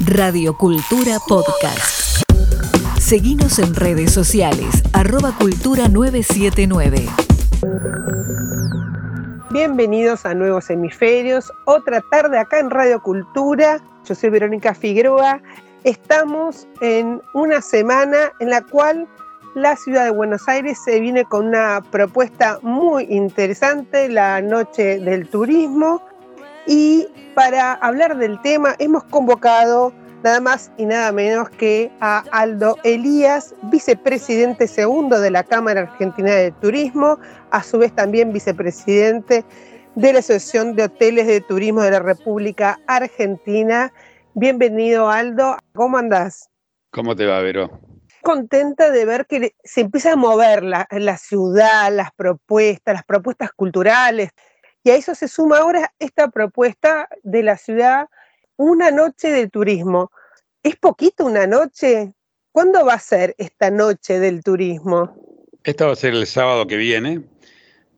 Radio Cultura Podcast. Seguimos en redes sociales, arroba cultura 979. Bienvenidos a Nuevos Hemisferios, otra tarde acá en Radio Cultura. Yo soy Verónica Figueroa. Estamos en una semana en la cual la ciudad de Buenos Aires se viene con una propuesta muy interesante, la Noche del Turismo. Y para hablar del tema hemos convocado nada más y nada menos que a Aldo Elías, vicepresidente segundo de la Cámara Argentina de Turismo, a su vez también vicepresidente de la Asociación de Hoteles de Turismo de la República Argentina. Bienvenido Aldo, ¿cómo andás? ¿Cómo te va, Vero? Contenta de ver que se empieza a mover la, la ciudad, las propuestas, las propuestas culturales. Y a eso se suma ahora esta propuesta de la ciudad una noche de turismo. ¿Es poquito una noche? ¿Cuándo va a ser esta noche del turismo? Esta va a ser el sábado que viene.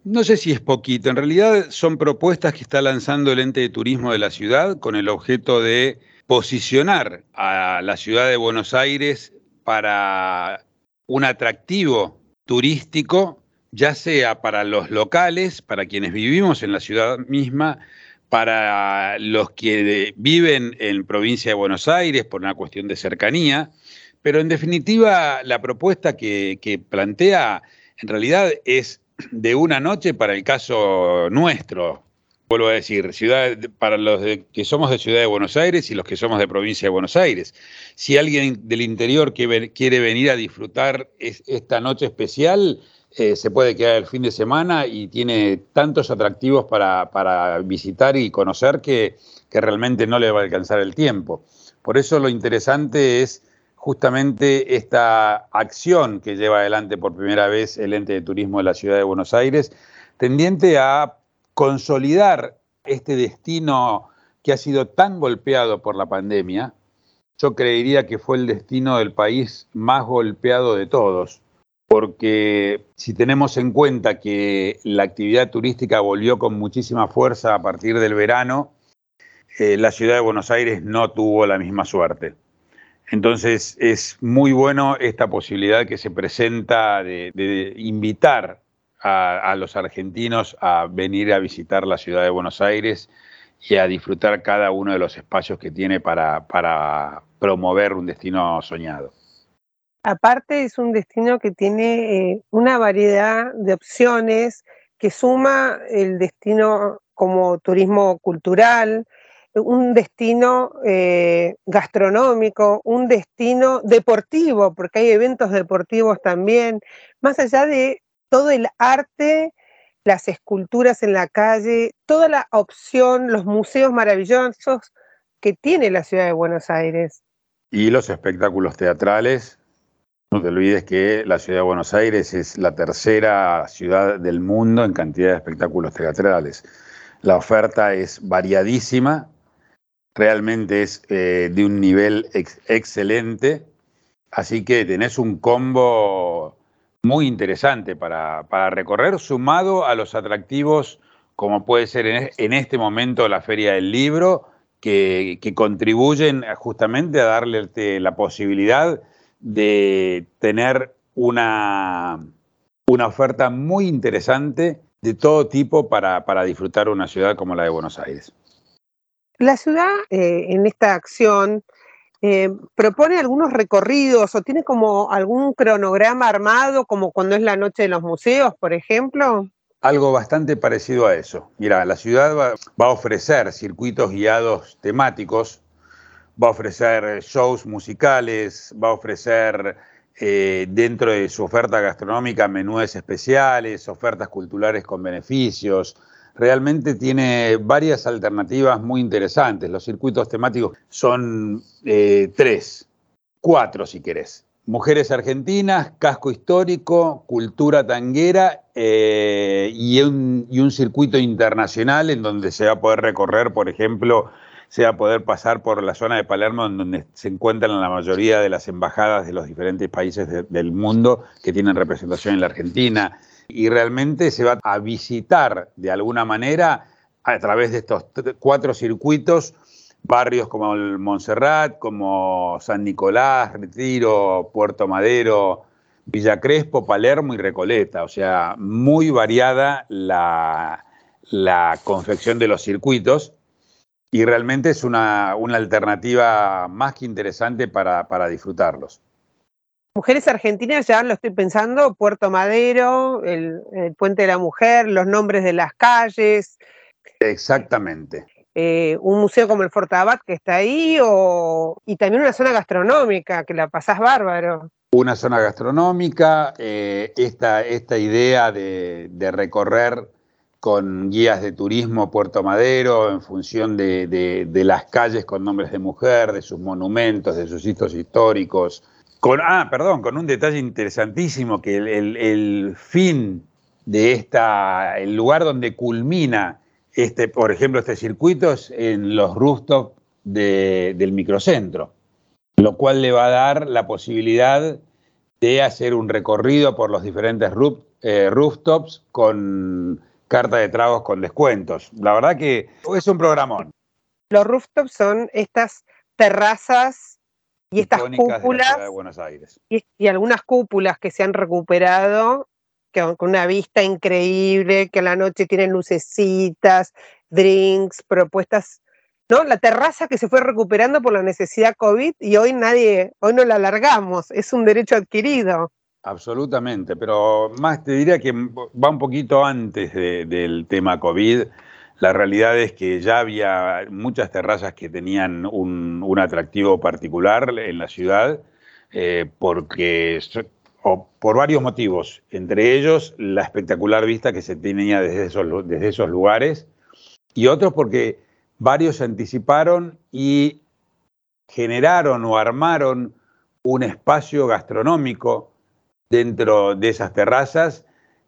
No sé si es poquito, en realidad son propuestas que está lanzando el ente de turismo de la ciudad con el objeto de posicionar a la ciudad de Buenos Aires para un atractivo turístico, ya sea para los locales, para quienes vivimos en la ciudad misma, para los que viven en provincia de Buenos Aires por una cuestión de cercanía, pero en definitiva la propuesta que, plantea en realidad es de una noche para el caso nuestro. Vuelvo a decir, ciudad, para los que somos de Ciudad de Buenos Aires y los que somos de provincia de Buenos Aires. Si alguien del interior quiere venir a disfrutar esta noche especial, eh, se puede quedar el fin de semana y tiene tantos atractivos para, visitar y conocer que, realmente no le va a alcanzar el tiempo. Por eso lo interesante es justamente esta acción que lleva adelante por primera vez el ente de turismo de la ciudad de Buenos Aires, tendiente a consolidar este destino que ha sido tan golpeado por la pandemia. Yo creería que fue el destino del país más golpeado de todos porque si tenemos en cuenta que la actividad turística volvió con muchísima fuerza a partir del verano, eh, la ciudad de Buenos Aires no tuvo la misma suerte. Entonces es muy bueno esta posibilidad que se presenta de, invitar a, los argentinos a venir a visitar la ciudad de Buenos Aires y a disfrutar cada uno de los espacios que tiene para promover un destino soñado. Aparte es un destino que tiene eh, una variedad de opciones que suma el destino como turismo cultural, un destino eh, gastronómico, un destino deportivo, porque hay eventos deportivos también, más allá de todo el arte, las esculturas en la calle, toda la opción, los museos maravillosos que tiene la ciudad de Buenos Aires. Y los espectáculos teatrales no te olvides que la ciudad de Buenos Aires es la tercera ciudad del mundo en cantidad de espectáculos teatrales. La oferta es variadísima, realmente es eh, de un nivel excelente, así que tenés un combo muy interesante para, recorrer, sumado a los atractivos como puede ser en, este momento la Feria del Libro, que, que contribuyen justamente a darle la posibilidad de tener una, una oferta muy interesante de todo tipo para, disfrutar una ciudad como la de Buenos Aires. La ciudad eh, en esta acción eh, propone algunos recorridos o tiene como algún cronograma armado, como cuando es la noche de los museos, por ejemplo. Algo bastante parecido a eso. Mira, la ciudad va a ofrecer circuitos guiados temáticos va a ofrecer shows musicales, va a ofrecer eh, dentro de su oferta gastronómica menúes especiales, ofertas culturales con beneficios. Realmente tiene varias alternativas muy interesantes. Los circuitos temáticos son eh, tres, cuatro si querés. Mujeres argentinas, casco histórico, cultura tanguera eh, y, un, y un circuito internacional en donde se va a poder recorrer, por ejemplo, sea poder pasar por la zona de Palermo, en donde se encuentran la mayoría de las embajadas de los diferentes países del mundo que tienen representación en la Argentina. Y realmente se va a visitar de alguna manera, a través de estos cuatro circuitos, barrios como el Montserrat, como San Nicolás, Retiro, Puerto Madero, Villa Crespo, Palermo y Recoleta. O sea, muy variada la, confección de los circuitos y realmente es una, alternativa más que interesante para, disfrutarlos. Mujeres argentinas, ya lo estoy pensando, Puerto Madero, el, Puente de la Mujer, los nombres de las calles. Exactamente. Eh, un museo como el Fortabat que está ahí, o, y también una zona gastronómica, que la pasás bárbaro. Una zona gastronómica, eh, esta, esta, idea de, recorrer con guías de turismo Puerto Madero en función de, las calles con nombres de mujer, de sus monumentos, de sus sitios históricos. Con, ah, perdón, con un detalle interesantísimo, que el, el fin de esta, el lugar donde culmina este, por ejemplo, este circuito es en los rooftops del microcentro, lo cual le va a dar la posibilidad de hacer un recorrido por los diferentes eh, rooftops con carta de tragos con descuentos. La verdad que es un programón. Los rooftops son estas terrazas y estas cúpulas de, Buenos Aires. y, algunas cúpulas que se han recuperado con una vista increíble, que a la noche tienen lucecitas, drinks, propuestas, ¿no? La terraza que se fue recuperando por la necesidad COVID y hoy nadie, hoy no la alargamos, es un derecho adquirido. Absolutamente, pero más te diría que va un poquito antes del tema COVID. La realidad es que ya había muchas terrazas que tenían un, atractivo particular en la ciudad, eh, porque por varios motivos, entre ellos la espectacular vista que se tenía desde esos, desde esos lugares, y otros porque varios anticiparon y generaron o armaron un espacio gastronómico dentro de esas terrazas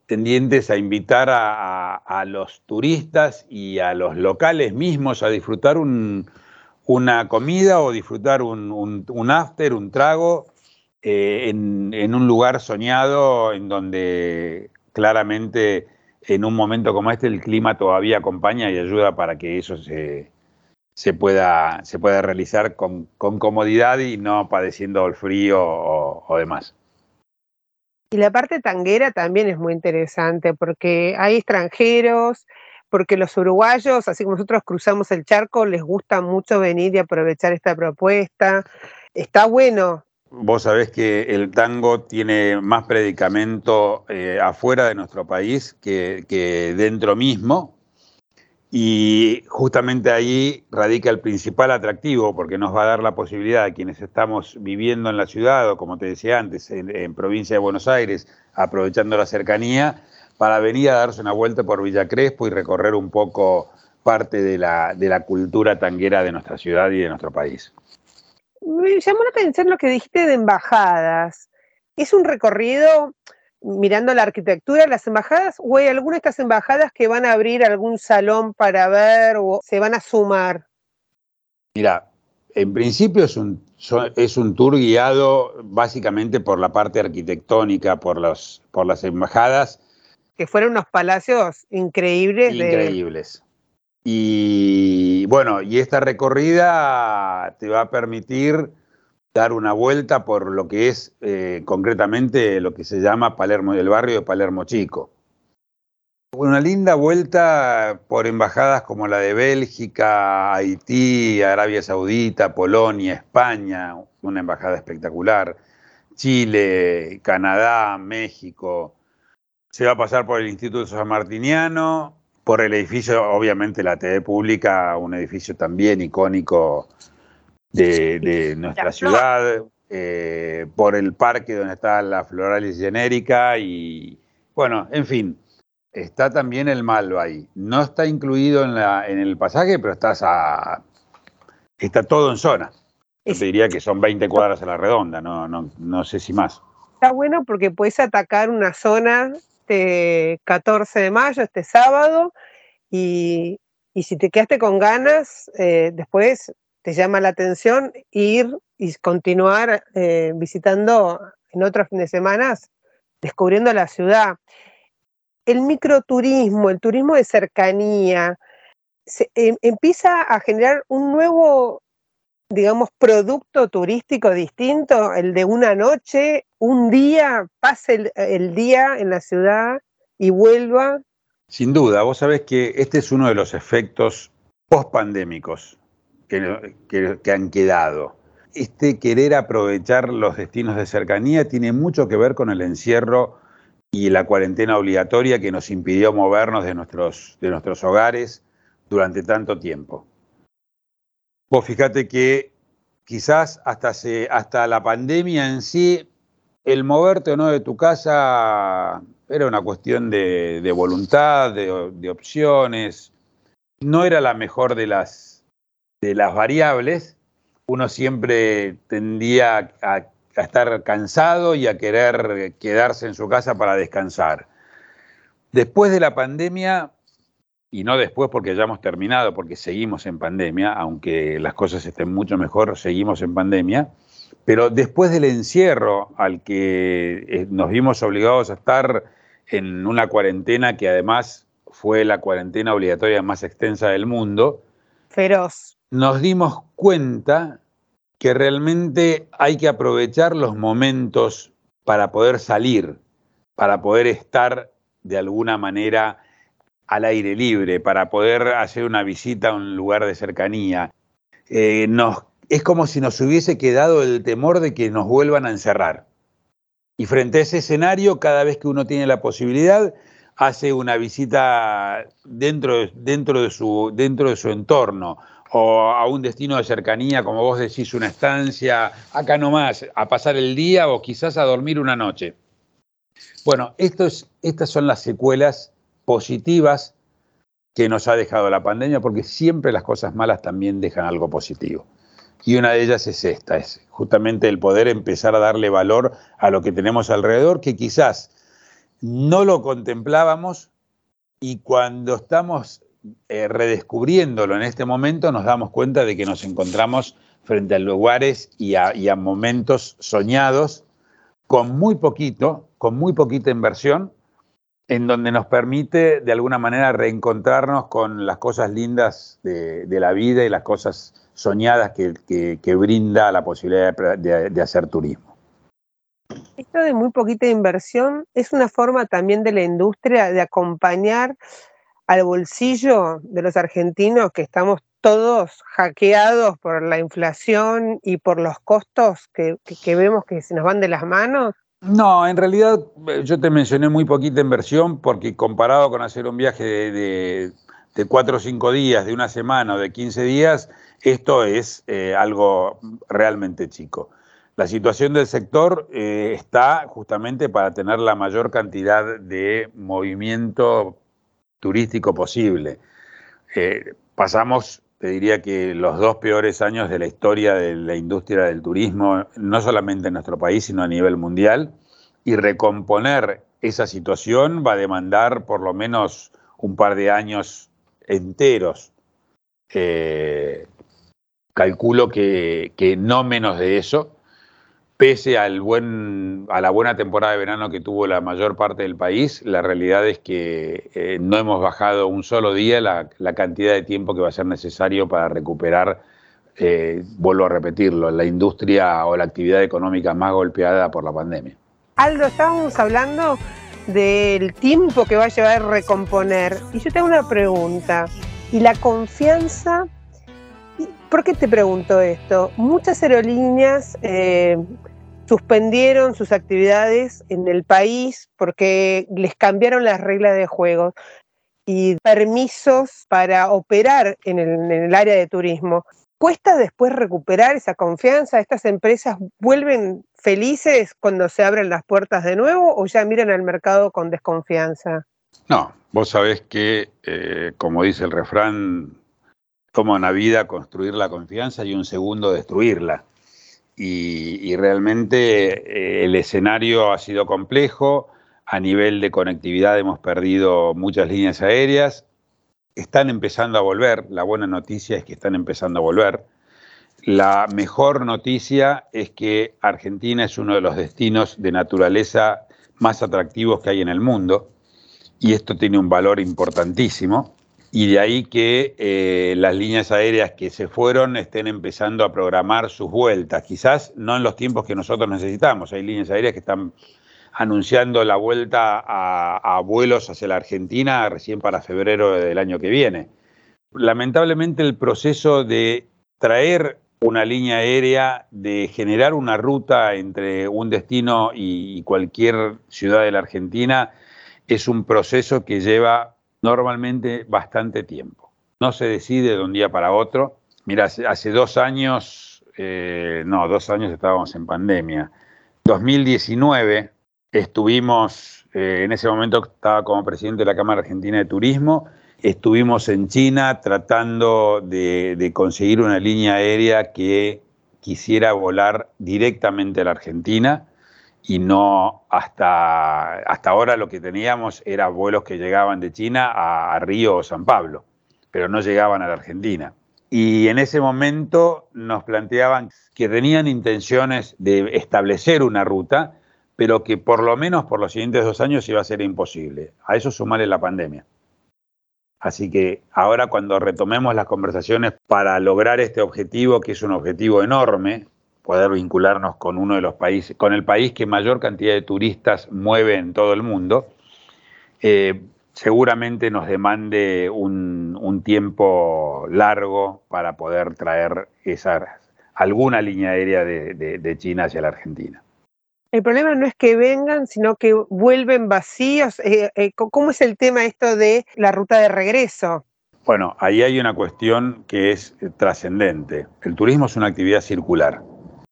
tendientes a invitar a, los turistas y a los locales mismos a disfrutar una comida o disfrutar un after, un trago eh, en, un lugar soñado en donde claramente en un momento como este el clima todavía acompaña y ayuda para que eso se, pueda realizar con, comodidad y no padeciendo el frío o, demás. Y la parte tanguera también es muy interesante porque hay extranjeros, porque los uruguayos, así como nosotros cruzamos el charco, les gusta mucho venir y aprovechar esta propuesta. Está bueno Vos sabés que el tango tiene más predicamento eh, afuera de nuestro país que, dentro mismo. Y justamente ahí radica el principal atractivo, porque nos va a dar la posibilidad a quienes estamos viviendo en la ciudad, o como te decía antes, en, provincia de Buenos Aires, aprovechando la cercanía, para venir a darse una vuelta por Villa Crespo y recorrer un poco parte de la, de la cultura tanguera de nuestra ciudad y de nuestro país me llamó la atención lo que dijiste de embajadas. ¿Es un recorrido mirando la arquitectura de las embajadas o hay alguna de estas embajadas que van a abrir algún salón para ver o se van a sumar? Mira, en principio es un, es un tour guiado básicamente por la parte arquitectónica, por, los, por las embajadas. Que fueron unos palacios increíbles. Increíbles. Y bueno, y esta recorrida te va a permitir dar una vuelta por lo que es eh, concretamente lo que se llama Palermo, el barrio de Palermo Chico. Una linda vuelta por embajadas como la de Bélgica, Haití, Arabia Saudita, Polonia, España, una embajada espectacular, Chile, Canadá, México. Se va a pasar por el Instituto San Martiniano, por el edificio, obviamente la TV pública, un edificio también icónico de, nuestra ciudad, eh, por el parque donde está la Floralis Genérica y, bueno, en fin, está también el Malva ahí. No está incluido en, la, en el pasaje, pero estás a, está todo en zona. Yo te diría que son 20 cuadras a la redonda, no, no, no sé si más. Está bueno porque puedes atacar una zona este 14 de mayo, este sábado, y, si te quedaste con ganas, eh, después te llama la atención ir y continuar eh, visitando en otros fines de semana, descubriendo la ciudad. El microturismo, el turismo de cercanía, em, empieza a generar un nuevo, digamos, producto turístico distinto, el de una noche, un día, pase el, día en la ciudad y vuelva. Sin duda, vos sabés que este es uno de los efectos post-pandémicos que, han quedado. Este querer aprovechar los destinos de cercanía tiene mucho que ver con el encierro y la cuarentena obligatoria que nos impidió movernos de nuestros, de nuestros hogares durante tanto tiempo. Vos fíjate que quizás hasta, hasta la pandemia en sí, el moverte o no de tu casa era una cuestión de, voluntad, de, opciones, no era la mejor de las, de las variables. Uno siempre tendía a estar cansado y a querer quedarse en su casa para descansar. Después de la pandemia, y no después porque ya hemos terminado, porque seguimos en pandemia, aunque las cosas estén mucho mejor, seguimos en pandemia, pero después del encierro al que eh, nos vimos obligados a estar en una cuarentena que además fue la cuarentena obligatoria más extensa del mundo, feroz. Nos dimos cuenta que realmente hay que aprovechar los momentos para poder salir, para poder estar de alguna manera al aire libre, para poder hacer una visita a un lugar de cercanía. Eh, es como si nos hubiese quedado el temor de que nos vuelvan a encerrar. Y frente a ese escenario, cada vez que uno tiene la posibilidad, hace una visita dentro de su entorno o a un destino de cercanía, como vos decís, una estancia, acá nomás, a pasar el día o quizás a dormir una noche. Bueno, estas son las secuelas positivas que nos ha dejado la pandemia, porque siempre las cosas malas también dejan algo positivo. Y una de ellas es esta, es justamente el poder empezar a darle valor a lo que tenemos alrededor, que quizás no lo contemplábamos y cuando estamos eh, redescubriéndolo en este momento, nos damos cuenta de que nos encontramos frente a lugares y a, momentos soñados con muy poquito, con muy poquita inversión, en donde nos permite de alguna manera reencontrarnos con las cosas lindas de, la vida y las cosas soñadas que, brinda la posibilidad de, de, hacer turismo. Esto de muy poquita inversión es una forma también de la industria de acompañar al bolsillo de los argentinos que estamos todos hackeados por la inflación y por los costos que, vemos que se nos van de las manos? No, en realidad eh, yo te mencioné muy poquita inversión porque comparado con hacer un viaje de, cuatro o cinco días, de una semana o de 15 días, esto es eh, algo realmente chico. La situación del sector eh, está justamente para tener la mayor cantidad de movimiento turístico posible. Eh, pasamos, te diría que los dos peores años de la historia de la industria del turismo, no solamente en nuestro país, sino a nivel mundial, y recomponer esa situación va a demandar por lo menos un par de años enteros. Eh, calculo que, que no menos de eso, Pese al a la buena temporada de verano que tuvo la mayor parte del país, la realidad es que eh, no hemos bajado un solo día la, cantidad de tiempo que va a ser necesario para recuperar, eh, vuelvo a repetirlo, la industria o la actividad económica más golpeada por la pandemia. Aldo, estábamos hablando del tiempo que va a llevar a recomponer. Y yo tengo una pregunta. ¿Y la confianza? ¿Por qué te pregunto esto? Muchas aerolíneas eh, suspendieron sus actividades en el país porque les cambiaron las reglas de juego y permisos para operar en el, área de turismo. ¿Cuesta después recuperar esa confianza? ¿Estas empresas vuelven felices cuando se abren las puertas de nuevo o ya miran al mercado con desconfianza? No, vos sabés que, eh, como dice el refrán, como en la vida construir la confianza y un segundo destruirla y, realmente eh, el escenario ha sido complejo. A nivel de conectividad hemos perdido muchas líneas aéreas. Están empezando a volver. La buena noticia es que están empezando a volver. La mejor noticia es que Argentina es uno de los destinos de naturaleza más atractivos que hay en el mundo y esto tiene un valor importantísimo. Y de ahí que eh, las líneas aéreas que se fueron estén empezando a programar sus vueltas, quizás no en los tiempos que nosotros necesitamos. Hay líneas aéreas que están anunciando la vuelta a, vuelos hacia la Argentina recién para febrero del año que viene. Lamentablemente el proceso de traer una línea aérea, de generar una ruta entre un destino y cualquier ciudad de la Argentina, es un proceso que lleva normalmente bastante tiempo. No se decide de un día para otro. Mira, hace, dos años, eh, no, dos años estábamos en pandemia. 2019 estuvimos, eh, en ese momento estaba como presidente de la Cámara Argentina de Turismo, estuvimos en China tratando de conseguir una línea aérea que quisiera volar directamente a la Argentina y no hasta, hasta ahora lo que teníamos era vuelos que llegaban de China a, Río o San Pablo, pero no llegaban a la Argentina. Y en ese momento nos planteaban que tenían intenciones de establecer una ruta, pero que por lo menos por los siguientes dos años iba a ser imposible. A eso sumarle la pandemia. Así que ahora cuando retomemos las conversaciones para lograr este objetivo, que es un objetivo enorme, poder vincularnos con uno de los países, con el país que mayor cantidad de turistas mueve en todo el mundo, eh, seguramente nos demande un, tiempo largo para poder traer esa, alguna línea aérea de, China hacia la Argentina. El problema no es que vengan, sino que vuelven vacíos. Eh, eh, ¿Cómo es el tema esto de la ruta de regreso? Bueno, ahí hay una cuestión que es trascendente. El turismo es una actividad circular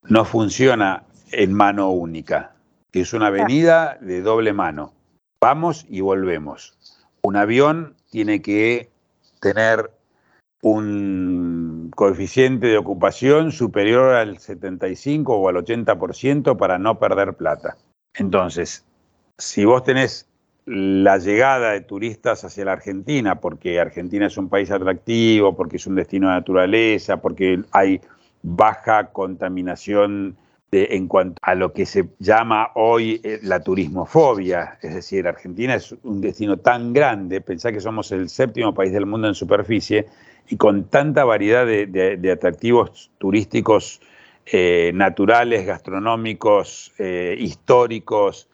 no funciona en mano única. Es una avenida de doble mano. Vamos y volvemos. Un avión tiene que tener un coeficiente de ocupación superior al 75 o al 80% para no perder plata. Entonces, si vos tenés la llegada de turistas hacia la Argentina, porque Argentina es un país atractivo, porque es un destino de naturaleza, porque hay baja contaminación en cuanto a lo que se llama hoy eh, la turismofobia, es decir, Argentina es un destino tan grande, pensá que somos el séptimo país del mundo en superficie y con tanta variedad de, atractivos turísticos eh, naturales, gastronómicos, eh, históricos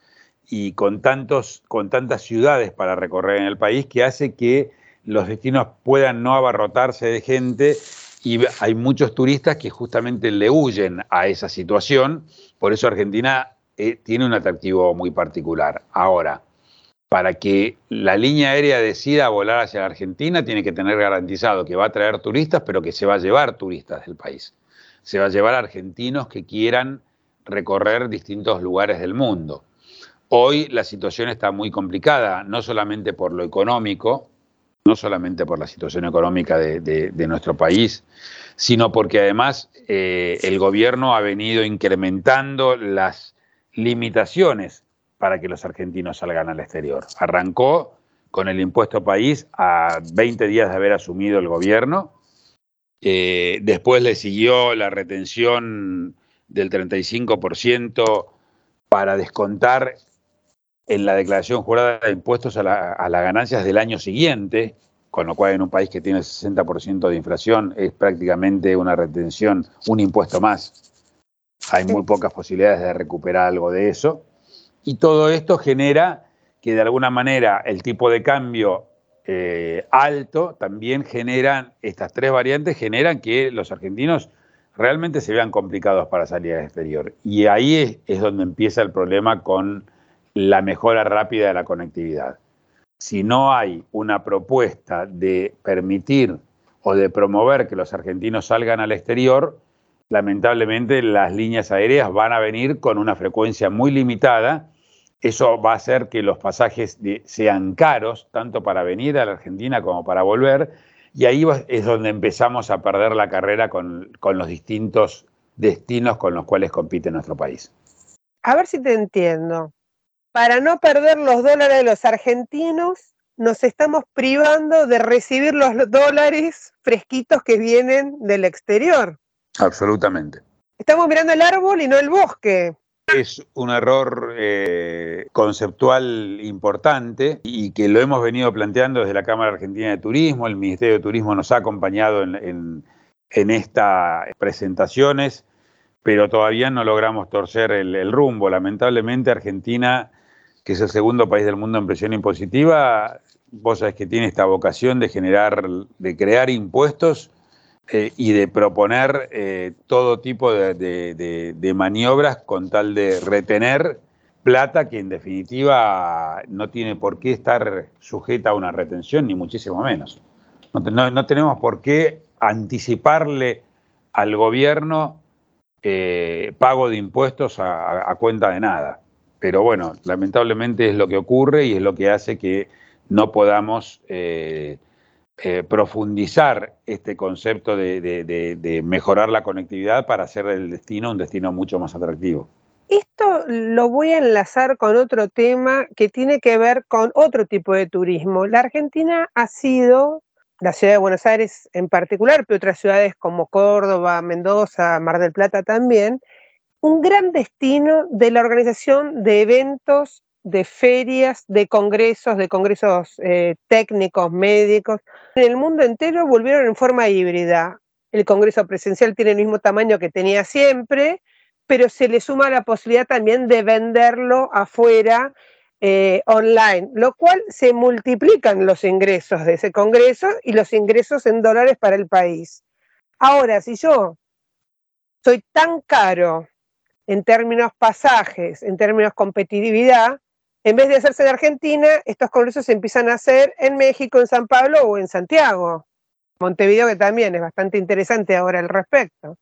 y con, tantos, con tantas ciudades para recorrer en el país que hace que los destinos puedan no abarrotarse de gente y hay muchos turistas que justamente le huyen a esa situación, por eso Argentina eh, tiene un atractivo muy particular. Ahora, para que la línea aérea decida volar hacia la Argentina, tiene que tener garantizado que va a traer turistas, pero que se va a llevar turistas del país. Se va a llevar argentinos que quieran recorrer distintos lugares del mundo. Hoy la situación está muy complicada, no solamente por lo económico, no solamente por la situación económica de, nuestro país, sino porque además eh, el gobierno ha venido incrementando las limitaciones para que los argentinos salgan al exterior. Arrancó con el impuesto país a 20 días de haber asumido el gobierno, eh, después le siguió la retención del 35% para descontar en la declaración jurada de impuestos a, las ganancias del año siguiente, con lo cual en un país que tiene 60% de inflación es prácticamente una retención, un impuesto más. Hay muy pocas posibilidades de recuperar algo de eso. Y todo esto genera que de alguna manera el tipo de cambio eh, alto también generan, estas tres variantes generan que los argentinos realmente se vean complicados para salir al exterior. Y ahí es donde empieza el problema con la mejora rápida de la conectividad. Si no hay una propuesta de permitir o de promover que los argentinos salgan al exterior, lamentablemente las líneas aéreas van a venir con una frecuencia muy limitada. Eso va a hacer que los pasajes sean caros, tanto para venir a la Argentina como para volver, y ahí es donde empezamos a perder la carrera con, con los distintos destinos con los cuales compite nuestro país. A ver si te entiendo para no perder los dólares de los argentinos, nos estamos privando de recibir los dólares fresquitos que vienen del exterior. Absolutamente. Estamos mirando el árbol y no el bosque. es un error eh, conceptual importante y que lo hemos venido planteando desde la Cámara Argentina de Turismo. El Ministerio de Turismo nos ha acompañado en, estas presentaciones, pero todavía no logramos torcer el, rumbo. Lamentablemente, Argentina, que es el segundo país del mundo en presión impositiva, vos sabés que tiene esta vocación de generar, de crear impuestos eh, y de proponer eh, todo tipo de, maniobras con tal de retener plata que en definitiva no tiene por qué estar sujeta a una retención, ni muchísimo menos. No, tenemos por qué anticiparle al gobierno eh, pago de impuestos a, cuenta de nada. Pero bueno, lamentablemente es lo que ocurre y es lo que hace que no podamos eh, profundizar este concepto de, mejorar la conectividad para hacer el destino un destino mucho más atractivo. Esto lo voy a enlazar con otro tema que tiene que ver con otro tipo de turismo. La Argentina ha sido, la ciudad de Buenos Aires en particular, pero otras ciudades como Córdoba, Mendoza, Mar del Plata también, un gran destino de la organización de eventos de ferias, de congresos, de congresos eh, técnicos, médicos. En el mundo entero volvieron en forma híbrida. El congreso presencial tiene el mismo tamaño que tenía siempre, pero se le suma la posibilidad también de venderlo afuera eh, online, lo cual se multiplican los ingresos de ese congreso y los ingresos en dólares para el país. Ahora, si yo soy tan caro en términos pasajes, en términos competitividad, en vez de hacerse en Argentina, estos congresos se empiezan a hacer en México, en San Pablo o en Santiago. Montevideo, que también es bastante interesante ahora al respecto.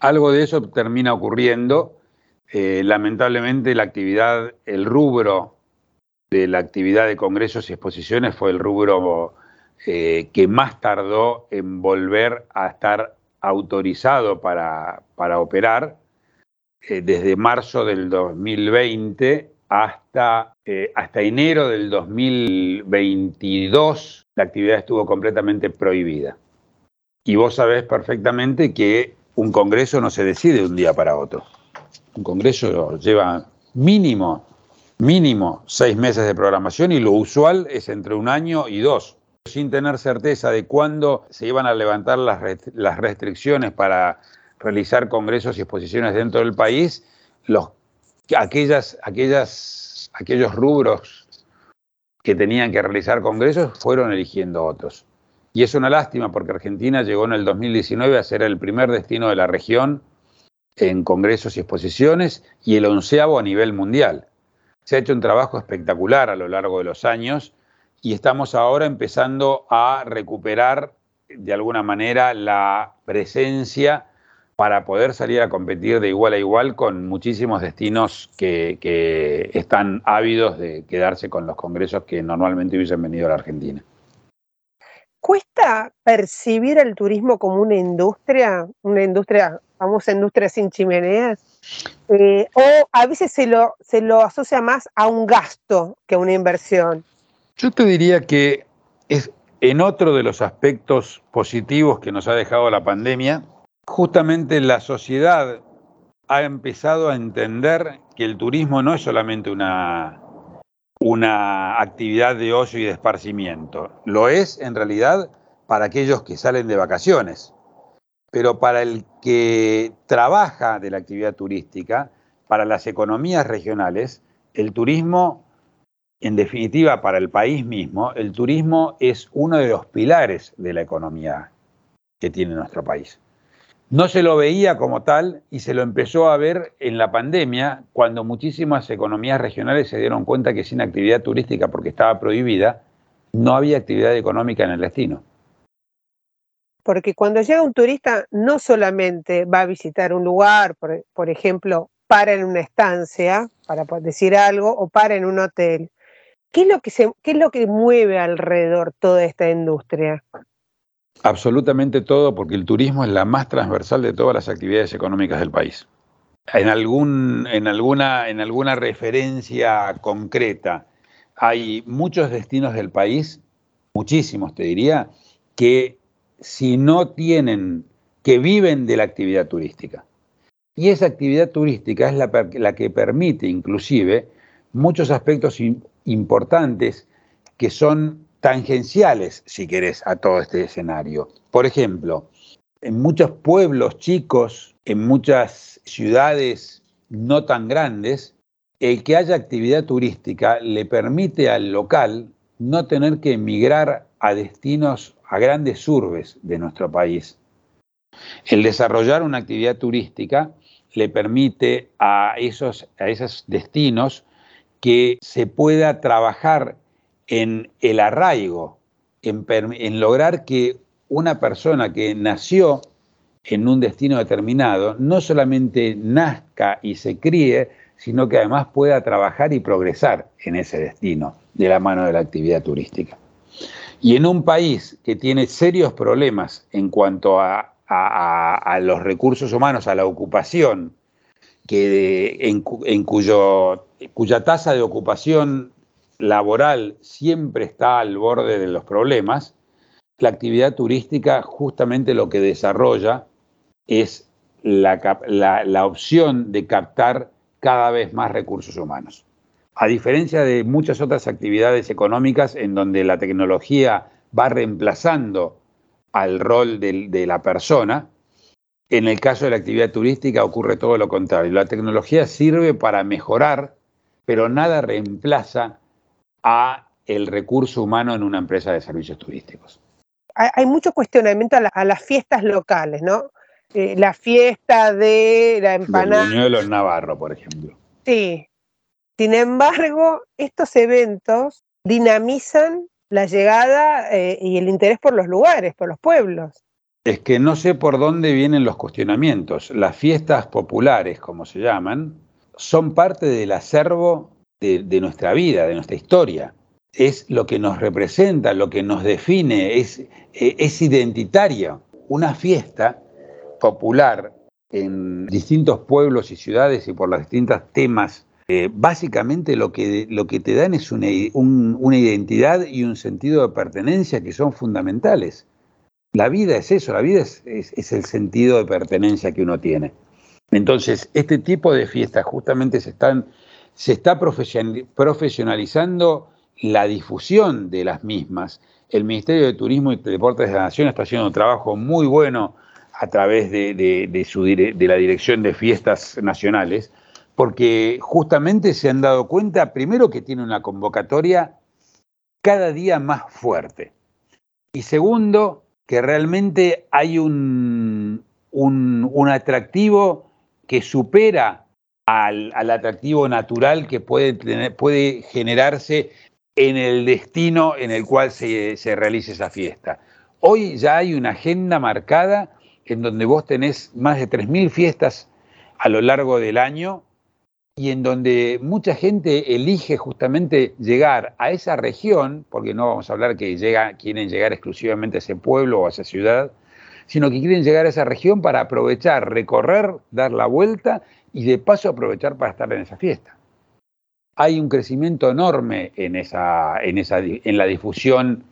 Algo de eso termina ocurriendo. Eh, lamentablemente la actividad, el rubro de la actividad de congresos y exposiciones fue el rubro eh, que más tardó en volver a estar autorizado para, para operar. Eh, desde marzo del 2020 hasta, eh, hasta enero del 2022 la actividad estuvo completamente prohibida. Y vos sabés perfectamente que un congreso no se decide de un día para otro. Un congreso lleva mínimo, mínimo seis meses de programación y lo usual es entre un año y dos. Sin tener certeza de cuándo se iban a levantar las, las restricciones para realizar congresos y exposiciones dentro del país, los aquellas, aquellas, aquellos rubros que tenían que realizar congresos fueron eligiendo otros. Y es una lástima porque Argentina llegó en el 2019 a ser el primer destino de la región en congresos y exposiciones y el onceavo a nivel mundial. Se ha hecho un trabajo espectacular a lo largo de los años y estamos ahora empezando a recuperar de alguna manera la presencia para poder salir a competir de igual a igual con muchísimos destinos que, están ávidos de quedarse con los congresos que normalmente hubiesen venido a la Argentina. ¿Cuesta percibir el turismo como una industria, una industria, famosa industria sin chimeneas? Eh, ¿O a veces se lo, se lo asocia más a un gasto que a una inversión? Yo te diría que es en otro de los aspectos positivos que nos ha dejado la pandemia, justamente la sociedad ha empezado a entender que el turismo no es solamente una, una actividad de ocio y de esparcimiento, lo es en realidad para aquellos que salen de vacaciones, pero para el que trabaja de la actividad turística, para las economías regionales, el turismo, en definitiva para el país mismo, el turismo es uno de los pilares de la economía que tiene nuestro país. No se lo veía como tal y se lo empezó a ver en la pandemia cuando muchísimas economías regionales se dieron cuenta que sin actividad turística, porque estaba prohibida, no había actividad económica en el destino. Porque cuando llega un turista no solamente va a visitar un lugar, por, ejemplo, para en una estancia, para decir algo, o para en un hotel. ¿Qué es lo que, se, qué es lo que mueve alrededor toda esta industria? Absolutamente todo, porque el turismo es la más transversal de todas las actividades económicas del país. En, algún, en, alguna, en alguna referencia concreta, hay muchos destinos del país, muchísimos te diría, que si no tienen, que viven de la actividad turística. Y esa actividad turística es la, que permite inclusive muchos aspectos importantes que son tangenciales, si querés, a todo este escenario. Por ejemplo, en muchos pueblos chicos, en muchas ciudades no tan grandes, el que haya actividad turística le permite al local no tener que emigrar a destinos, a grandes urbes de nuestro país. El desarrollar una actividad turística le permite a esos, a esos destinos que se pueda trabajar en el arraigo, en, en lograr que una persona que nació en un destino determinado no solamente nazca y se críe, sino que además pueda trabajar y progresar en ese destino de la mano de la actividad turística. Y en un país que tiene serios problemas en cuanto a, los recursos humanos, a la ocupación, que en, cuyo, cuya tasa de ocupación laboral siempre está al borde de los problemas, la actividad turística justamente lo que desarrolla es la opción de captar cada vez más recursos humanos. A diferencia de muchas otras actividades económicas en donde la tecnología va reemplazando al rol de, la persona, en el caso de la actividad turística ocurre todo lo contrario. La tecnología sirve para mejorar, pero nada reemplaza a el recurso humano en una empresa de servicios turísticos. Hay, mucho cuestionamiento a, las fiestas locales, ¿no? Eh, la fiesta de la empanada. El Buñuelo en Navarro, por ejemplo. Sí. Sin embargo, estos eventos dinamizan la llegada eh, y el interés por los lugares, por los pueblos. Es que no sé por dónde vienen los cuestionamientos. Las fiestas populares, como se llaman, son parte del acervo de, nuestra vida, de nuestra historia. Es lo que nos representa, lo que nos define, es, eh, es identitario. Una fiesta popular en distintos pueblos y ciudades y por los distintos temas, eh, básicamente lo que, lo que te dan es una, identidad y un sentido de pertenencia que son fundamentales. La vida es eso, la vida es, es, el sentido de pertenencia que uno tiene. Entonces, este tipo de fiestas justamente se, están, se está profesionalizando la difusión de las mismas. El Ministerio de Turismo y Deportes de la Nación está haciendo un trabajo muy bueno a través de, la Dirección de Fiestas Nacionales, porque justamente se han dado cuenta, primero, que tiene una convocatoria cada día más fuerte. Y segundo, que realmente hay un, atractivo que supera al, atractivo natural que puede, puede generarse en el destino en el cual se, se realice esa fiesta. Hoy ya hay una agenda marcada en donde vos tenés más de 3.000 fiestas a lo largo del año y en donde mucha gente elige justamente llegar a esa región, porque no vamos a hablar que llega, quieren llegar exclusivamente a ese pueblo o a esa ciudad, sino que quieren llegar a esa región para aprovechar, recorrer, dar la vuelta y de paso aprovechar para estar en esa fiesta. Hay un crecimiento enorme en, esa, en, esa, en la difusión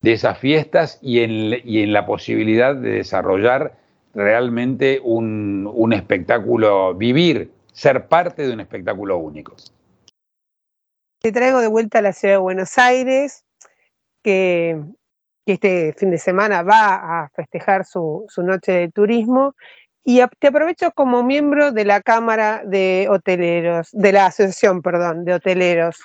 de esas fiestas y en, y en la posibilidad de desarrollar realmente un, espectáculo, vivir, ser parte de un espectáculo único. Te traigo de vuelta a la ciudad de Buenos Aires, que, este fin de semana va a festejar su, noche de turismo. Y te aprovecho como miembro de la Cámara de Hoteleros, de la Asociación, perdón, de Hoteleros.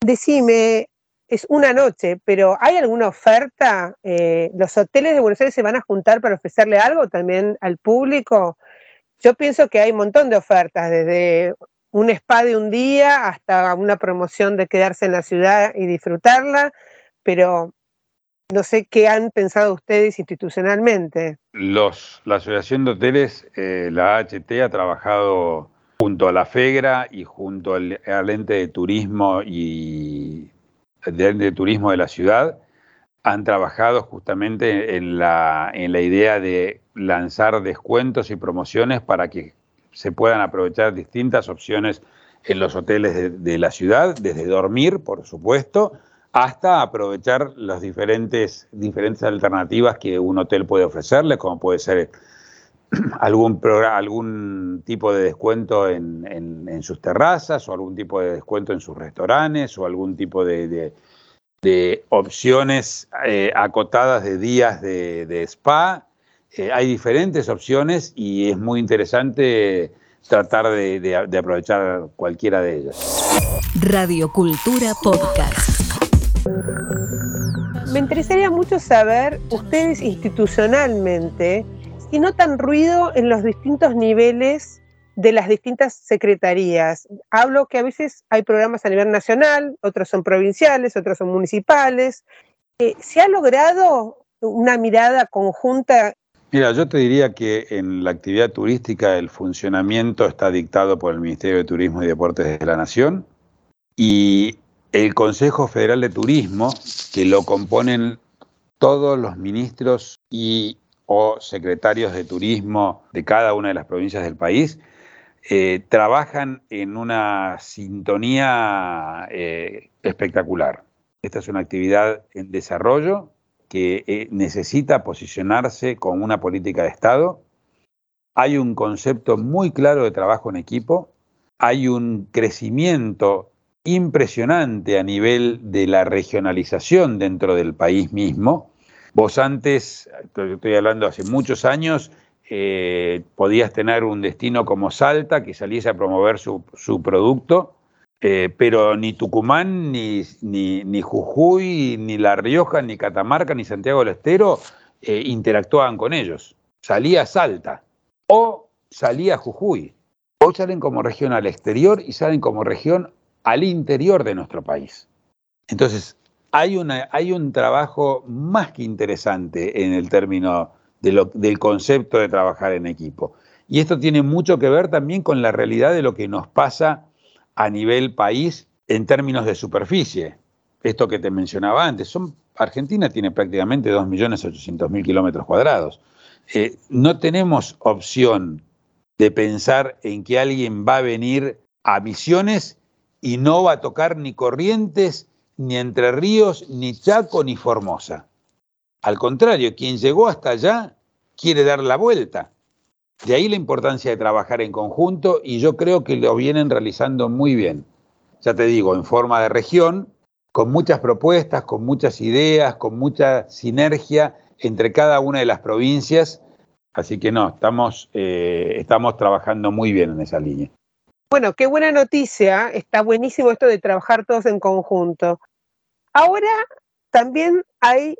Decime, es una noche, pero ¿hay alguna oferta? Eh, ¿Los hoteles de Buenos Aires se van a juntar para ofrecerle algo también al público? Yo pienso que hay un montón de ofertas, desde un spa de un día hasta una promoción de quedarse en la ciudad y disfrutarla, pero no sé qué han pensado ustedes institucionalmente. Los, la Asociación de Hoteles, eh, la AHT, ha trabajado junto a la FEGRA y junto al, ente de turismo y de, turismo de la ciudad han trabajado justamente en la, en la idea de lanzar descuentos y promociones para que se puedan aprovechar distintas opciones en los hoteles de, la ciudad, desde dormir, por supuesto, hasta aprovechar las diferentes, diferentes alternativas que un hotel puede ofrecerles, como puede ser algún, algún tipo de descuento en, sus terrazas o algún tipo de descuento en sus restaurantes o algún tipo de, opciones eh, acotadas de días de, spa. Eh, hay diferentes opciones y es muy interesante tratar de, aprovechar cualquiera de ellas. Radio Cultura Podcast. Me interesaría mucho saber, ustedes institucionalmente, si notan ruido en los distintos niveles de las distintas secretarías. Hablo que a veces hay programas a nivel nacional, otros son provinciales, otros son municipales. Eh, ¿Se ha logrado una mirada conjunta Mira, yo te diría que en la actividad turística el funcionamiento está dictado por el Ministerio de Turismo y Deportes de la Nación y el Consejo Federal de Turismo, que lo componen todos los ministros y o secretarios de turismo de cada una de las provincias del país, eh, trabajan en una sintonía eh, espectacular. Esta es una actividad en desarrollo que eh, necesita posicionarse con una política de Estado. Hay un concepto muy claro de trabajo en equipo, hay un crecimiento impresionante a nivel de la regionalización dentro del país mismo. Vos antes, estoy hablando hace muchos años, eh, podías tener un destino como Salta que saliese a promover su, producto eh, pero ni Tucumán, ni, ni, Jujuy, ni La Rioja, ni Catamarca, ni Santiago del Estero eh, interactuaban con ellos. Salía Salta o salía Jujuy. Hoy salen como región al exterior y salen como región al interior de nuestro país. Entonces, hay, hay un trabajo más que interesante en el término del concepto de trabajar en equipo. Y esto tiene mucho que ver también con la realidad de lo que nos pasa a nivel país en términos de superficie. Esto que te mencionaba antes, son, Argentina tiene prácticamente 2.800.000 kilómetros cuadrados. Eh, no tenemos opción de pensar en que alguien va a venir a Misiones y no va a tocar ni Corrientes, ni Entre Ríos, ni Chaco, ni Formosa. Al contrario, quien llegó hasta allá quiere dar la vuelta. De ahí la importancia de trabajar en conjunto y yo creo que lo vienen realizando muy bien. Ya te digo, en forma de región, con muchas propuestas, con muchas ideas, con mucha sinergia entre cada una de las provincias. Así que no, estamos, eh, estamos trabajando muy bien en esa línea. Bueno, qué buena noticia. Está buenísimo esto de trabajar todos en conjunto. Ahora también hay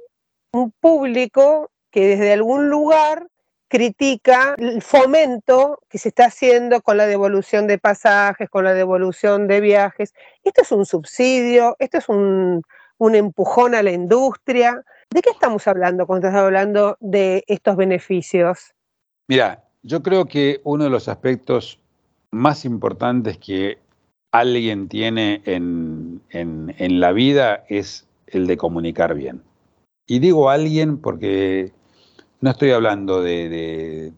un público que desde algún lugar critica el fomento que se está haciendo con la devolución de pasajes, con la devolución de viajes. Esto es un subsidio, esto es un, empujón a la industria. ¿De qué estamos hablando cuando estás hablando de estos beneficios? Mira, yo creo que uno de los aspectos más importantes que alguien tiene en, en la vida es el de comunicar bien. Y digo alguien porque no estoy hablando de,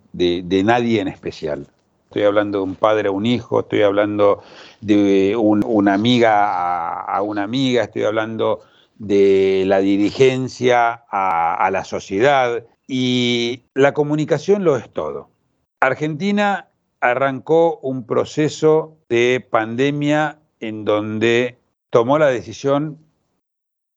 nadie en especial. Estoy hablando de un padre a un hijo, estoy hablando de una amiga a, una amiga, estoy hablando de la dirigencia a, la sociedad y la comunicación lo es todo. Argentina arrancó un proceso de pandemia en donde tomó la decisión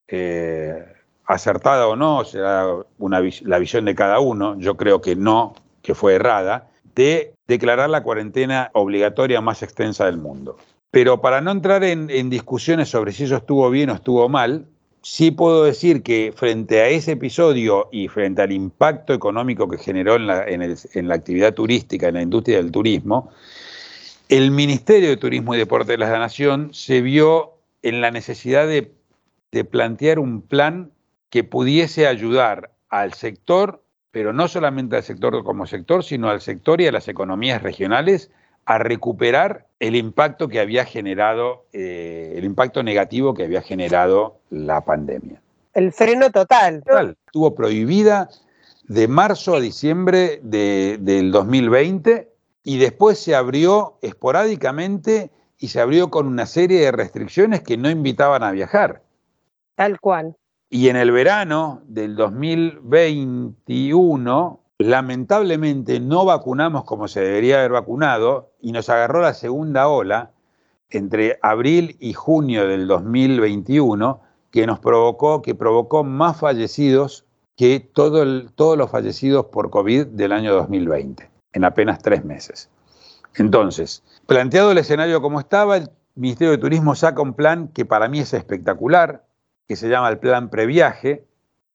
eh, acertada o no, será una, la visión de cada uno, yo creo que no, que fue errada, de declarar la cuarentena obligatoria más extensa del mundo. Pero para no entrar en, discusiones sobre si eso estuvo bien o estuvo mal, sí puedo decir que frente a ese episodio y frente al impacto económico que generó en la, en la actividad turística, en la industria del turismo, el Ministerio de Turismo y Deporte de la Nación se vio en la necesidad de, de plantear un plan que pudiese ayudar al sector, pero no solamente al sector como sector, sino al sector y a las economías regionales a recuperar el impacto que había generado, eh, el impacto negativo que había generado la pandemia. El freno total. Estuvo prohibida de marzo a diciembre del 2020 y después se abrió esporádicamente y se abrió con una serie de restricciones que no invitaban a viajar. Tal cual. Y en el verano del 2021 lamentablemente no vacunamos como se debería haber vacunado y nos agarró la segunda ola entre abril y junio del 2021 que nos provocó, que provocó más fallecidos que todo todos los fallecidos por COVID del año 2020, en apenas tres meses. Entonces, planteado el escenario como estaba, el Ministerio de Turismo saca un plan que para mí es espectacular, que se llama el plan previaje,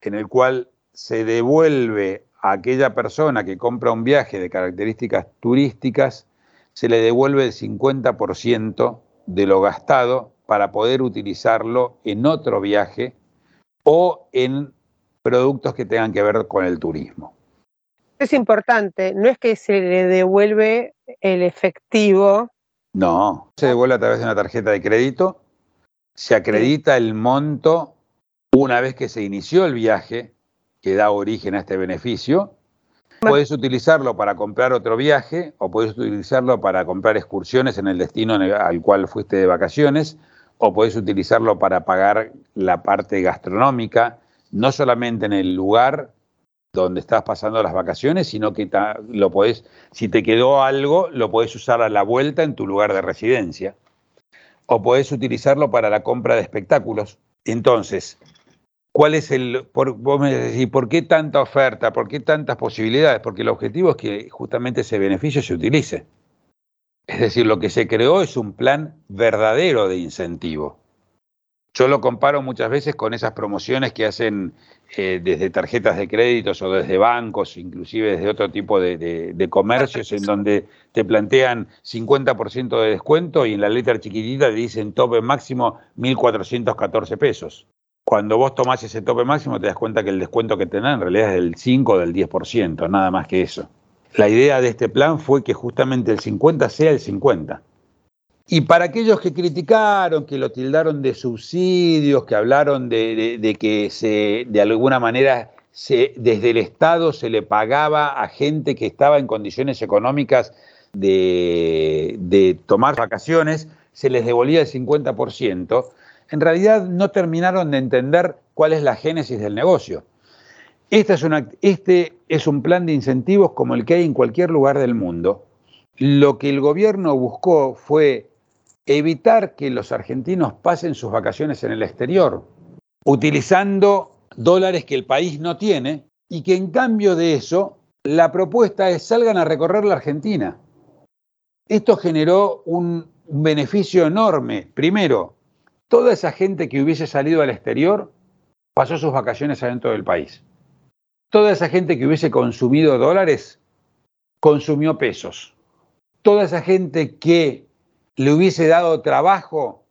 en el cual se devuelve a aquella persona que compra un viaje de características turísticas, se le devuelve el 50% de lo gastado para poder utilizarlo en otro viaje o en productos que tengan que ver con el turismo. Es importante, no es que se le devuelve el efectivo. No, se devuelve a través de una tarjeta de crédito, se acredita el monto una vez que se inició el viaje que da origen a este beneficio. Puedes utilizarlo para comprar otro viaje o puedes utilizarlo para comprar excursiones en el destino al cual fuiste de vacaciones o puedes utilizarlo para pagar la parte gastronómica, no solamente en el lugar donde estás pasando las vacaciones, sino que lo podés, si te quedó algo, lo puedes usar a la vuelta en tu lugar de residencia. O podés utilizarlo para la compra de espectáculos. Entonces, ¿Cuál es el, por, ¿por qué tanta oferta? ¿Por qué tantas posibilidades? Porque el objetivo es que justamente ese beneficio se utilice. Es decir, lo que se creó es un plan verdadero de incentivo. Yo lo comparo muchas veces con esas promociones que hacen eh, desde tarjetas de créditos o desde bancos, inclusive desde otro tipo de comercios, en donde te plantean 50% de descuento y en la letra chiquitita te dicen tope máximo 1.414 pesos cuando vos tomás ese tope máximo te das cuenta que el descuento que tenés en realidad es del 5 o del 10%, nada más que eso. La idea de este plan fue que justamente el 50 sea el 50. Y para aquellos que criticaron, que lo tildaron de subsidios, que hablaron de, que se, de alguna manera desde el Estado se le pagaba a gente que estaba en condiciones económicas de, de tomar vacaciones, se les devolvía el 50%, en realidad no terminaron de entender cuál es la génesis del negocio. Esta es este es un plan de incentivos como el que hay en cualquier lugar del mundo. Lo que el gobierno buscó fue evitar que los argentinos pasen sus vacaciones en el exterior, utilizando dólares que el país no tiene y que en cambio de eso, la propuesta es salgan a recorrer la Argentina. Esto generó un beneficio enorme. Primero, toda esa gente que hubiese salido al exterior pasó sus vacaciones adentro del país. Toda esa gente que hubiese consumido dólares consumió pesos. Toda esa gente que le hubiese dado trabajo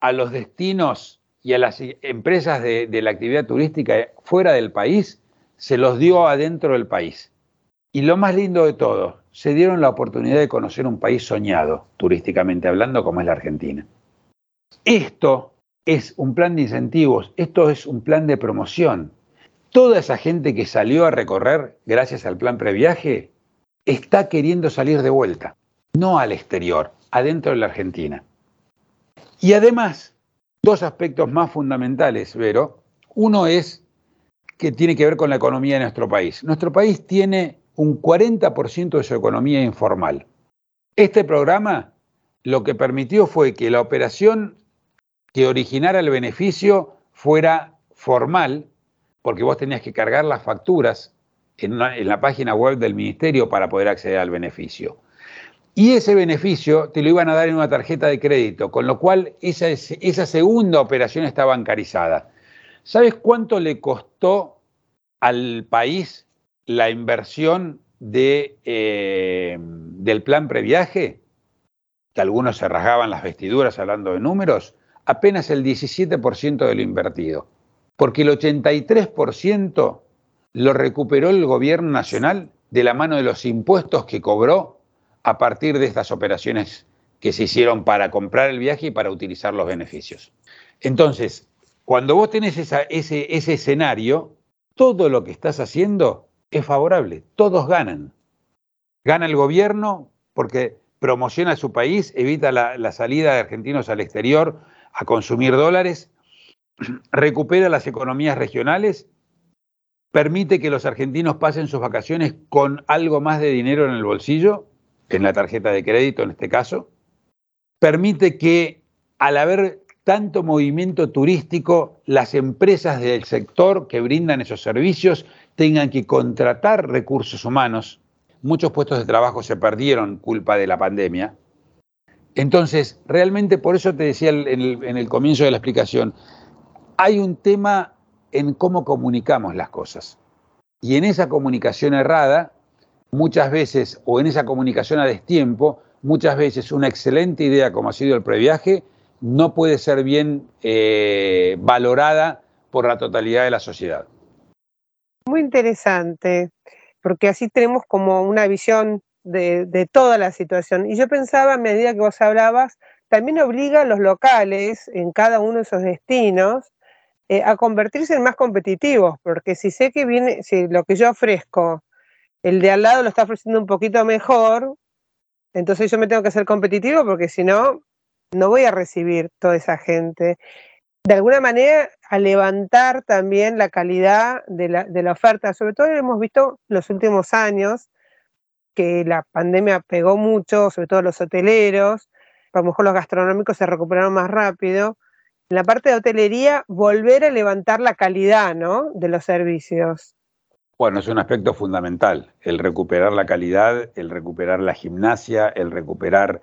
a los destinos y a las empresas de, la actividad turística fuera del país, se los dio adentro del país. Y lo más lindo de todo, se dieron la oportunidad de conocer un país soñado, turísticamente hablando, como es la Argentina. Esto es un plan de incentivos, esto es un plan de promoción. Toda esa gente que salió a recorrer gracias al plan previaje está queriendo salir de vuelta, no al exterior, adentro de la Argentina. Y además, dos aspectos más fundamentales, Vero. Uno es que tiene que ver con la economía de nuestro país. Nuestro país tiene un 40% de su economía informal. Este programa lo que permitió fue que la operación que originara el beneficio fuera formal, porque vos tenías que cargar las facturas en, la página web del ministerio para poder acceder al beneficio. Y ese beneficio te lo iban a dar en una tarjeta de crédito, con lo cual esa, esa segunda operación está bancarizada. ¿Sabes cuánto le costó al país la inversión de, eh, del plan previaje? Que algunos se rasgaban las vestiduras hablando de números apenas el 17% de lo invertido, porque el 83% lo recuperó el gobierno nacional de la mano de los impuestos que cobró a partir de estas operaciones que se hicieron para comprar el viaje y para utilizar los beneficios. Entonces, cuando vos tenés ese, ese escenario, todo lo que estás haciendo es favorable, todos ganan. Gana el gobierno porque promociona su país, evita la, la salida de argentinos al exterior a consumir dólares, recupera las economías regionales, permite que los argentinos pasen sus vacaciones con algo más de dinero en el bolsillo, en la tarjeta de crédito en este caso, permite que al haber tanto movimiento turístico, las empresas del sector que brindan esos servicios tengan que contratar recursos humanos. Muchos puestos de trabajo se perdieron culpa de la pandemia. Entonces, realmente por eso te decía en el, en el comienzo de la explicación, hay un tema en cómo comunicamos las cosas. Y en esa comunicación errada, muchas veces, o en esa comunicación a destiempo, muchas veces una excelente idea como ha sido el previaje no puede ser bien eh, valorada por la totalidad de la sociedad. Muy interesante, porque así tenemos como una visión de, de, toda la situación. Y yo pensaba, a medida que vos hablabas, también obliga a los locales en cada uno de esos destinos eh, a convertirse en más competitivos, porque si sé que viene, si lo que yo ofrezco, el de al lado lo está ofreciendo un poquito mejor, entonces yo me tengo que hacer competitivo porque si no, no voy a recibir toda esa gente. De alguna manera, a levantar también la calidad de la, de la oferta. Sobre todo hemos visto los últimos años que la pandemia pegó mucho, sobre todo los hoteleros, a lo mejor los gastronómicos se recuperaron más rápido, en la parte de hotelería, volver a levantar la calidad ¿no? de los servicios. Bueno, es un aspecto fundamental, el recuperar la calidad, el recuperar la gimnasia, el recuperar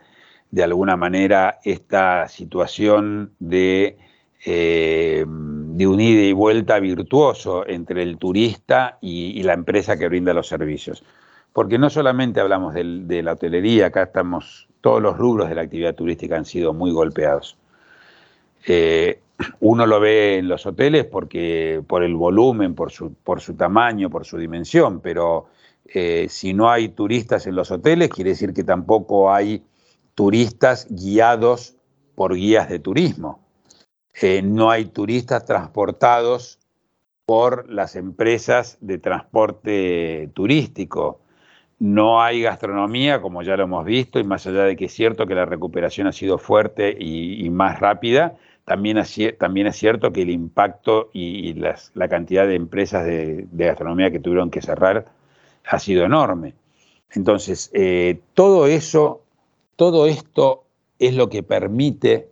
de alguna manera esta situación de, eh, de un ida y vuelta virtuoso entre el turista y, la empresa que brinda los servicios. Porque no solamente hablamos de, de la hotelería, acá estamos, todos los rubros de la actividad turística han sido muy golpeados eh, uno lo ve en los hoteles porque por el volumen, por su, por su tamaño, por su dimensión, pero eh, si no hay turistas en los hoteles, quiere decir que tampoco hay turistas guiados por guías de turismo. No hay turistas transportados por las empresas de transporte turístico. No hay gastronomía, como ya lo hemos visto, y más allá de que es cierto que la recuperación ha sido fuerte y, más rápida, también, también es cierto que el impacto y, la cantidad de empresas de, de, gastronomía que tuvieron que cerrar ha sido enorme. Entonces, eh, todo eso, todo esto es lo que permite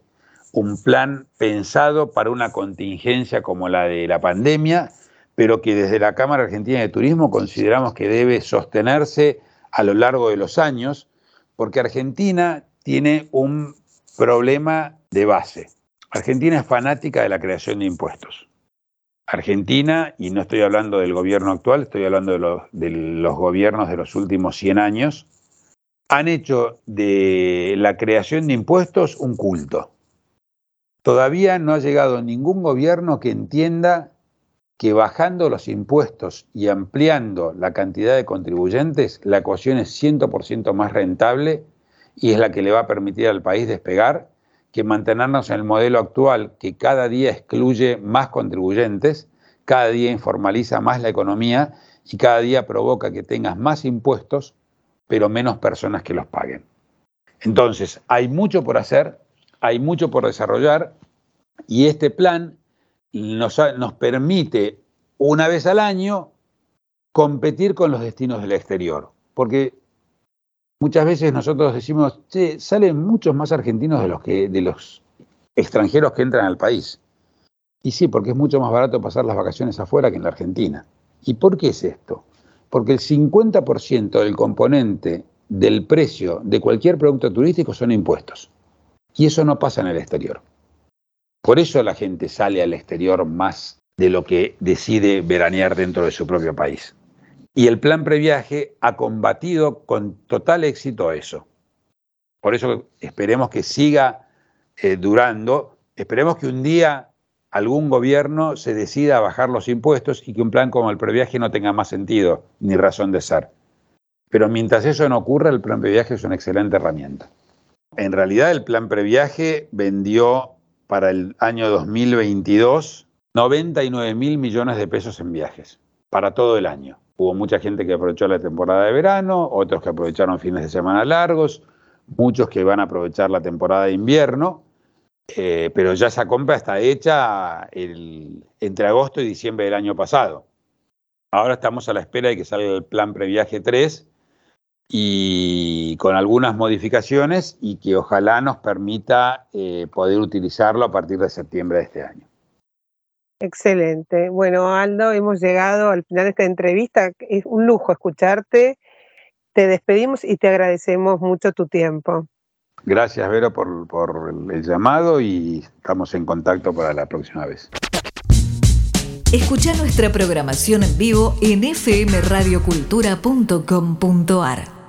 un plan pensado para una contingencia como la de la pandemia, pero que desde la Cámara Argentina de Turismo consideramos que debe sostenerse a lo largo de los años, porque Argentina tiene un problema de base. Argentina es fanática de la creación de impuestos. Argentina, y no estoy hablando del gobierno actual, estoy hablando de los, gobiernos de los últimos 100 años, han hecho de la creación de impuestos un culto. Todavía no ha llegado ningún gobierno que entienda que bajando los impuestos y ampliando la cantidad de contribuyentes, la ecuación es 100% más rentable y es la que le va a permitir al país despegar que mantenernos en el modelo actual que cada día excluye más contribuyentes, cada día informaliza más la economía y cada día provoca que tengas más impuestos, pero menos personas que los paguen. Entonces, hay mucho por hacer, hay mucho por desarrollar y este plan nos, nos permite una vez al año competir con los destinos del exterior, porque muchas veces nosotros decimos, che, salen muchos más argentinos de los, de los extranjeros que entran al país. Y sí, porque es mucho más barato pasar las vacaciones afuera que en la Argentina. ¿Y por qué es esto? Porque el 50% del componente del precio de cualquier producto turístico son impuestos. Y eso no pasa en el exterior. Por eso la gente sale al exterior más de lo que decide veranear dentro de su propio país. Y el plan previaje ha combatido con total éxito eso. Por eso esperemos que siga eh, durando, esperemos que un día algún gobierno se decida a bajar los impuestos y que un plan como el previaje no tenga más sentido ni razón de ser. Pero mientras eso no ocurra, el plan previaje es una excelente herramienta. En realidad el plan previaje vendió para el año 2022 99 mil millones de pesos en viajes, para todo el año. Hubo mucha gente que aprovechó la temporada de verano, otros que aprovecharon fines de semana largos, muchos que van a aprovechar la temporada de invierno, eh, pero ya esa compra está hecha entre agosto y diciembre del año pasado. Ahora estamos a la espera de que salga el plan previaje 3 y con algunas modificaciones y que ojalá nos permita eh, poder utilizarlo a partir de septiembre de este año. Excelente. Bueno, Aldo, hemos llegado al final de esta entrevista. Es un lujo escucharte. Te despedimos y te agradecemos mucho tu tiempo. Gracias, Vero, por, por el llamado y estamos en contacto para la próxima vez. Escucha nuestra programación en vivo en fmradiocultura.com.ar.